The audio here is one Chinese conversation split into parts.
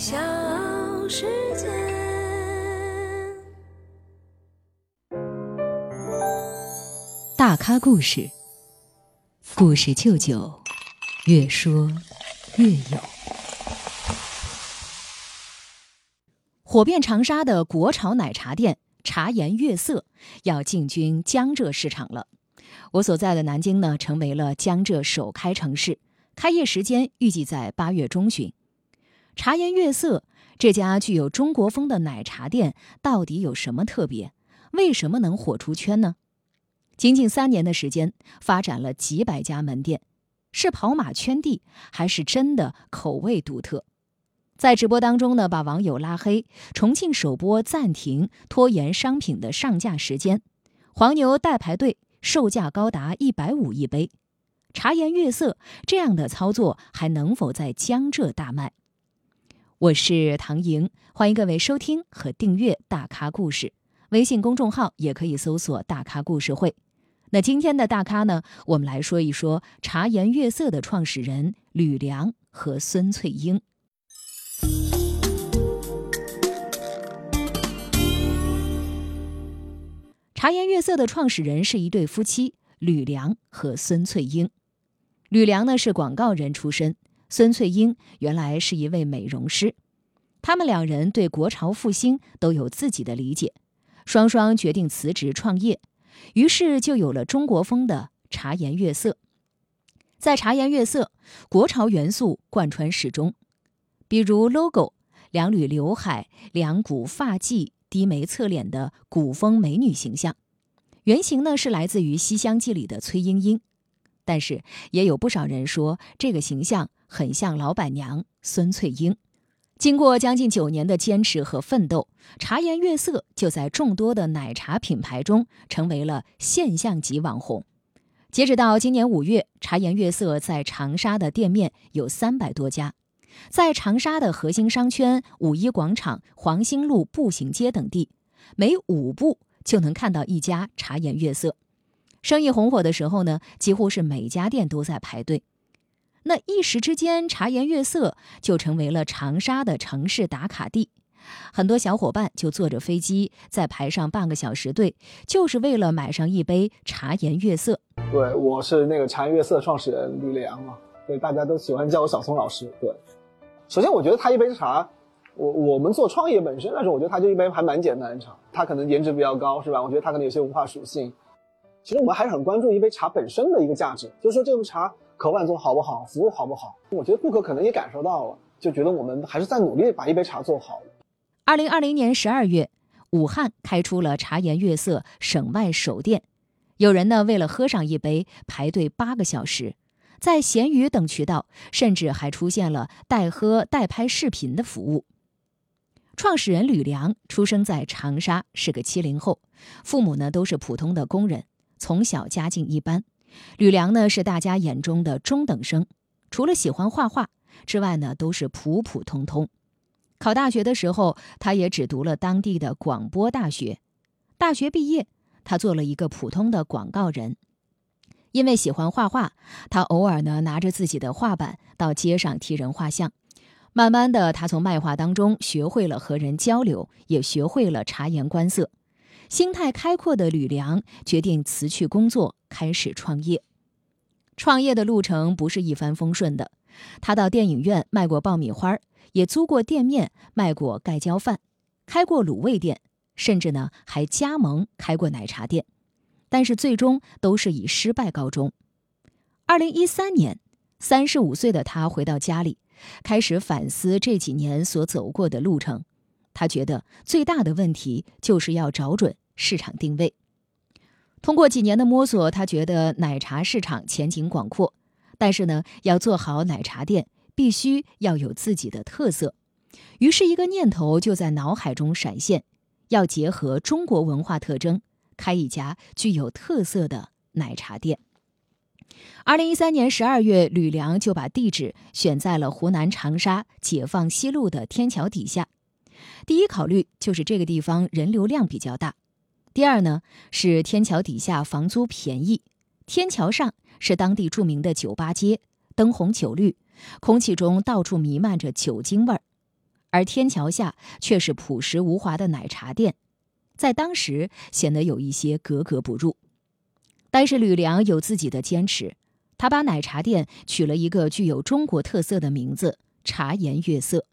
小世界。大咖故事，故事舅舅，越说越有。火遍长沙的国潮奶茶店茶颜悦色要进军江浙市场了。我所在的南京呢，成为了江浙首开城市，开业时间预计在八月中旬。茶颜悦色这家具有中国风的奶茶店到底有什么特别？为什么能火出圈呢？仅仅三年的时间，发展了几百家门店，是跑马圈地，还是真的口味独特？在直播当中呢，把网友拉黑。重庆首播暂停，拖延商品的上架时间。黄牛代排队，售价高达一百五一杯。茶颜悦色这样的操作还能否在江浙大卖？我是唐莹，欢迎各位收听和订阅《大咖故事》，微信公众号也可以搜索“大咖故事会”。那今天的大咖呢，我们来说一说茶颜悦色的创始人吕梁和孙翠英。茶颜悦色的创始人是一对夫妻，吕梁和孙翠英。吕梁呢是广告人出身，孙翠英原来是一位美容师。他们两人对国潮复兴都有自己的理解，双双决定辞职创业，于是就有了中国风的茶颜悦色。在茶颜悦色，国潮元素贯穿始终，比如 logo 两缕刘海、两股发髻。低眉侧脸的古风美女形象，原型呢是来自于《西厢记》里的崔莺莺，但是也有不少人说这个形象很像老板娘孙翠英。经过将近九年的坚持和奋斗，茶颜悦色就在众多的奶茶品牌中成为了现象级网红。截止到今年五月，茶颜悦色在长沙的店面有三百多家。在长沙的核心商圈、五一广场、黄兴路步行街等地，每五步就能看到一家茶颜悦色。生意红火的时候呢，几乎是每家店都在排队。那一时之间，茶颜悦色就成为了长沙的城市打卡地。很多小伙伴就坐着飞机再排上半个小时队，就是为了买上一杯茶颜悦色。对，我是那个茶颜悦色创始人吕梁嘛，对，大家都喜欢叫我小松老师。对。首先，我觉得他一杯茶，我我们做创业本身来说，我觉得他就一杯还蛮简单的茶。他可能颜值比较高，是吧？我觉得他可能有些文化属性。其实我们还是很关注一杯茶本身的一个价值，就是说这杯茶口感做好不好，服务好不好。我觉得顾客可能也感受到了，就觉得我们还是在努力把一杯茶做好。二零二零年十二月，武汉开出了茶颜悦色省外首店，有人呢为了喝上一杯排队八个小时。在闲鱼等渠道，甚至还出现了代喝代拍视频的服务。创始人吕梁出生在长沙，是个七零后，父母呢都是普通的工人，从小家境一般。吕梁呢是大家眼中的中等生，除了喜欢画画之外呢，都是普普通通。考大学的时候，他也只读了当地的广播大学。大学毕业，他做了一个普通的广告人。因为喜欢画画，他偶尔呢拿着自己的画板到街上替人画像。慢慢的，他从卖画当中学会了和人交流，也学会了察言观色。心态开阔的吕梁决定辞去工作，开始创业。创业的路程不是一帆风顺的。他到电影院卖过爆米花，也租过店面卖过盖浇饭，开过卤味店，甚至呢还加盟开过奶茶店。但是最终都是以失败告终。二零一三年，三十五岁的他回到家里，开始反思这几年所走过的路程。他觉得最大的问题就是要找准市场定位。通过几年的摸索，他觉得奶茶市场前景广阔，但是呢，要做好奶茶店，必须要有自己的特色。于是，一个念头就在脑海中闪现：要结合中国文化特征。开一家具有特色的奶茶店。二零一三年十二月，吕梁就把地址选在了湖南长沙解放西路的天桥底下。第一考虑就是这个地方人流量比较大，第二呢是天桥底下房租便宜，天桥上是当地著名的酒吧街，灯红酒绿，空气中到处弥漫着酒精味儿。而天桥下却是朴实无华的奶茶店，在当时显得有一些格格不入。但是吕梁有自己的坚持，他把奶茶店取了一个具有中国特色的名字“茶颜悦色”，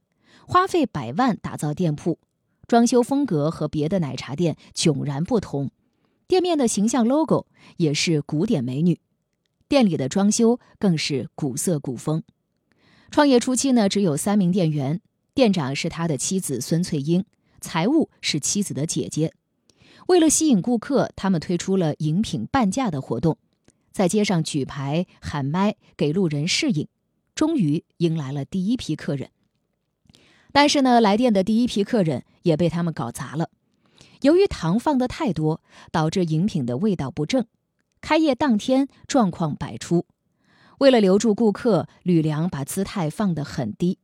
花费百万打造店铺，装修风格和别的奶茶店迥然不同，店面的形象 logo 也是古典美女。店里的装修更是古色古风。创业初期呢，只有三名店员，店长是他的妻子孙翠英，财务是妻子的姐姐。为了吸引顾客，他们推出了饮品半价的活动，在街上举牌喊麦给路人试饮，终于迎来了第一批客人。但是呢，来电的第一批客人也被他们搞砸了，由于糖放的太多，导致饮品的味道不正。开业当天，状况百出。为了留住顾客，吕梁把姿态放得很低。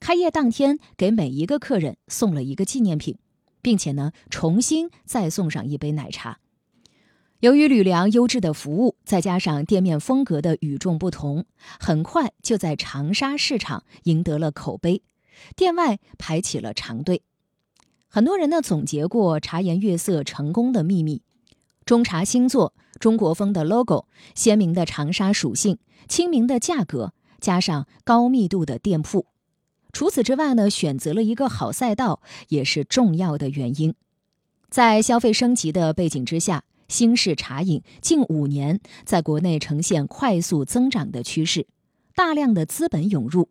开业当天，给每一个客人送了一个纪念品，并且呢，重新再送上一杯奶茶。由于吕梁优质的服务，再加上店面风格的与众不同，很快就在长沙市场赢得了口碑，店外排起了长队。很多人呢总结过茶颜悦色成功的秘密：中茶星座。中国风的 logo，鲜明的长沙属性，亲民的价格，加上高密度的店铺。除此之外呢，选择了一个好赛道也是重要的原因。在消费升级的背景之下，新式茶饮近五年在国内呈现快速增长的趋势，大量的资本涌入。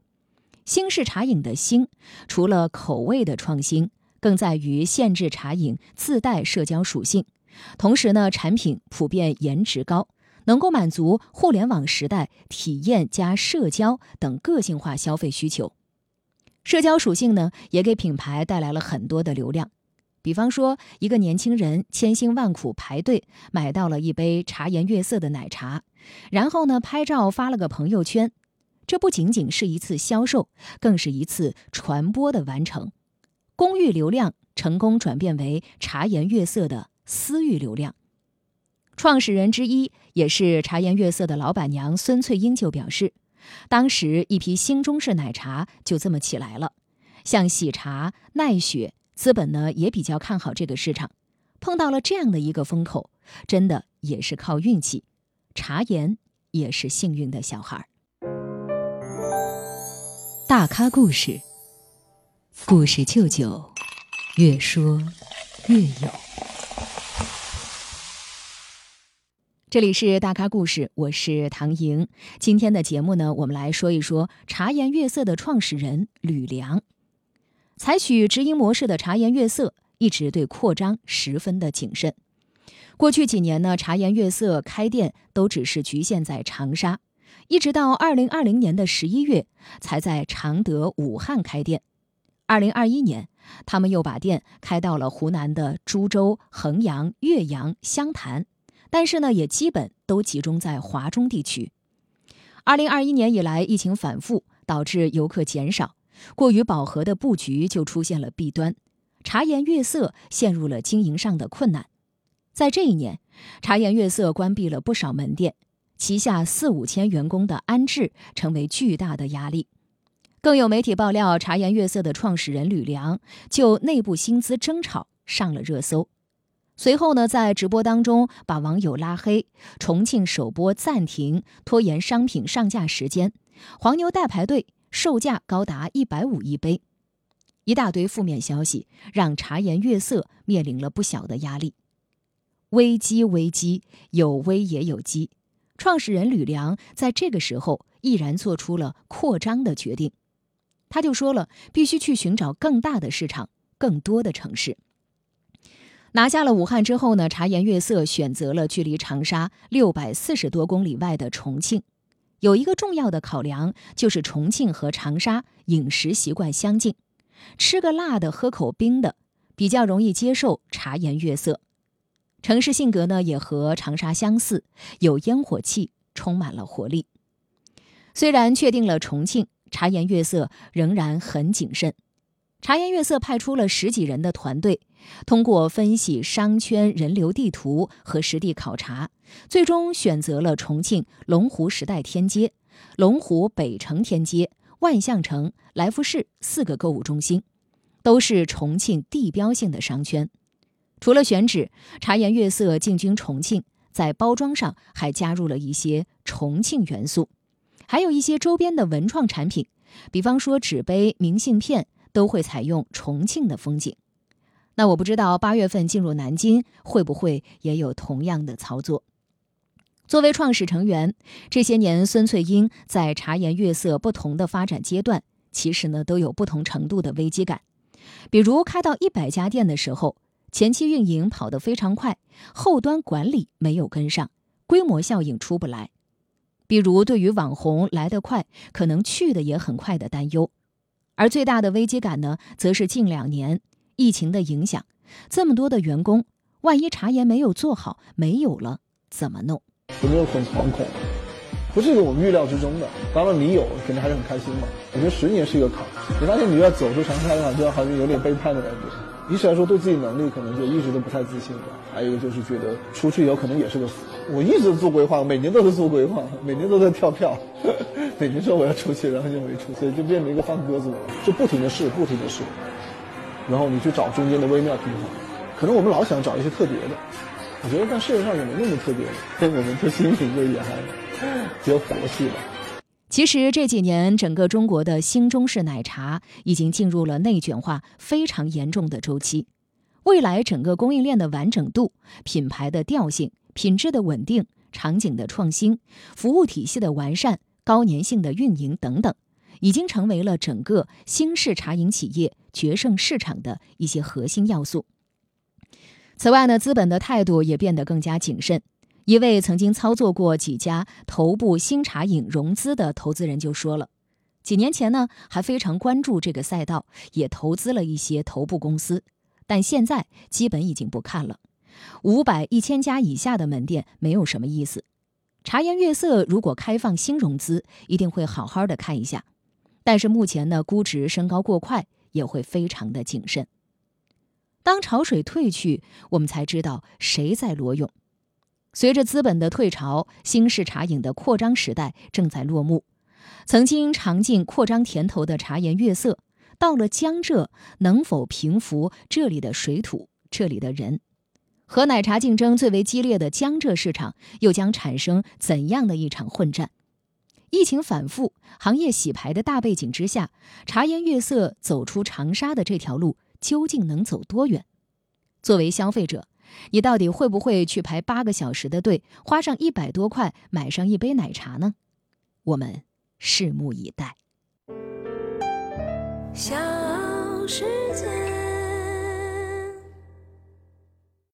新式茶饮的新，除了口味的创新，更在于限制茶饮自带社交属性。同时呢，产品普遍颜值高，能够满足互联网时代体验加社交等个性化消费需求。社交属性呢，也给品牌带来了很多的流量。比方说，一个年轻人千辛万苦排队买到了一杯茶颜悦色的奶茶，然后呢，拍照发了个朋友圈。这不仅仅是一次销售，更是一次传播的完成。公域流量成功转变为茶颜悦色的。私域流量，创始人之一也是茶颜悦色的老板娘孙翠英就表示，当时一批新中式奶茶就这么起来了，像喜茶、奈雪，资本呢也比较看好这个市场，碰到了这样的一个风口，真的也是靠运气。茶颜也是幸运的小孩。大咖故事，故事舅舅，越说越有。这里是大咖故事，我是唐莹。今天的节目呢，我们来说一说茶颜悦色的创始人吕梁。采取直营模式的茶颜悦色一直对扩张十分的谨慎。过去几年呢，茶颜悦色开店都只是局限在长沙，一直到二零二零年的十一月才在常德、武汉开店。二零二一年，他们又把店开到了湖南的株洲、衡阳、岳阳、湘潭。但是呢，也基本都集中在华中地区。二零二一年以来，疫情反复，导致游客减少，过于饱和的布局就出现了弊端，茶颜悦色陷入了经营上的困难。在这一年，茶颜悦色关闭了不少门店，旗下四五千员工的安置成为巨大的压力。更有媒体爆料，茶颜悦色的创始人吕梁就内部薪资争吵上了热搜。随后呢，在直播当中把网友拉黑，重庆首播暂停，拖延商品上架时间，黄牛代排队，售价高达一百五一杯，一大堆负面消息让茶颜悦色面临了不小的压力。危机危机，有危也有机。创始人吕梁在这个时候毅然做出了扩张的决定，他就说了，必须去寻找更大的市场，更多的城市。拿下了武汉之后呢，茶颜悦色选择了距离长沙六百四十多公里外的重庆。有一个重要的考量就是重庆和长沙饮食习惯相近，吃个辣的，喝口冰的，比较容易接受茶颜悦色。城市性格呢也和长沙相似，有烟火气，充满了活力。虽然确定了重庆，茶颜悦色仍然很谨慎。茶颜悦色派出了十几人的团队。通过分析商圈人流地图和实地考察，最终选择了重庆龙湖时代天街、龙湖北城天街、万象城、来福士四个购物中心，都是重庆地标性的商圈。除了选址，茶颜悦色进军重庆，在包装上还加入了一些重庆元素，还有一些周边的文创产品，比方说纸杯、明信片都会采用重庆的风景。那我不知道八月份进入南京会不会也有同样的操作。作为创始成员，这些年孙翠英在茶颜悦色不同的发展阶段，其实呢都有不同程度的危机感。比如开到一百家店的时候，前期运营跑得非常快，后端管理没有跟上，规模效应出不来。比如对于网红来得快，可能去的也很快的担忧。而最大的危机感呢，则是近两年疫情的影响，这么多的员工，万一茶颜没有做好，没有了怎么弄？有没有很惶恐？不是我们预料之中的。当然你有，肯定还是很开心嘛。我觉得十年是一个坎，你发现你要走出长沙的话，就好像有点背叛的感觉。一是来说对自己能力可能就一直都不太自信吧，还有一个就是觉得出去以后可能也是个死。我一直做规划，每年都是做规划，每年都在跳票，每年说我要出去，然后就没出去，就变成一个放鸽子了，就不停的试，不停的试，然后你去找中间的微妙平衡。可能我们老想找一些特别的。我觉得在世界上也没那么特别，跟我们这新品就也还比较佛系吧。其实这几年，整个中国的新中式奶茶已经进入了内卷化非常严重的周期。未来整个供应链的完整度、品牌的调性、品质的稳定、场景的创新、服务体系的完善、高粘性的运营等等，已经成为了整个新式茶饮企业决胜市场的一些核心要素。此外呢，资本的态度也变得更加谨慎。一位曾经操作过几家头部新茶饮融资的投资人就说了，几年前呢还非常关注这个赛道，也投资了一些头部公司，但现在基本已经不看了。五百、一千家以下的门店没有什么意思。茶颜悦色如果开放新融资，一定会好好的看一下。但是目前呢，估值升高过快，也会非常的谨慎。当潮水退去，我们才知道谁在裸泳。随着资本的退潮，新式茶饮的扩张时代正在落幕。曾经尝尽扩张甜头的茶颜悦色，到了江浙，能否平复这里的水土、这里的人？和奶茶竞争最为激烈的江浙市场，又将产生怎样的一场混战？疫情反复、行业洗牌的大背景之下，茶颜悦色走出长沙的这条路。究竟能走多远？作为消费者，你到底会不会去排八个小时的队，花上一百多块买上一杯奶茶呢？我们拭目以待。小时。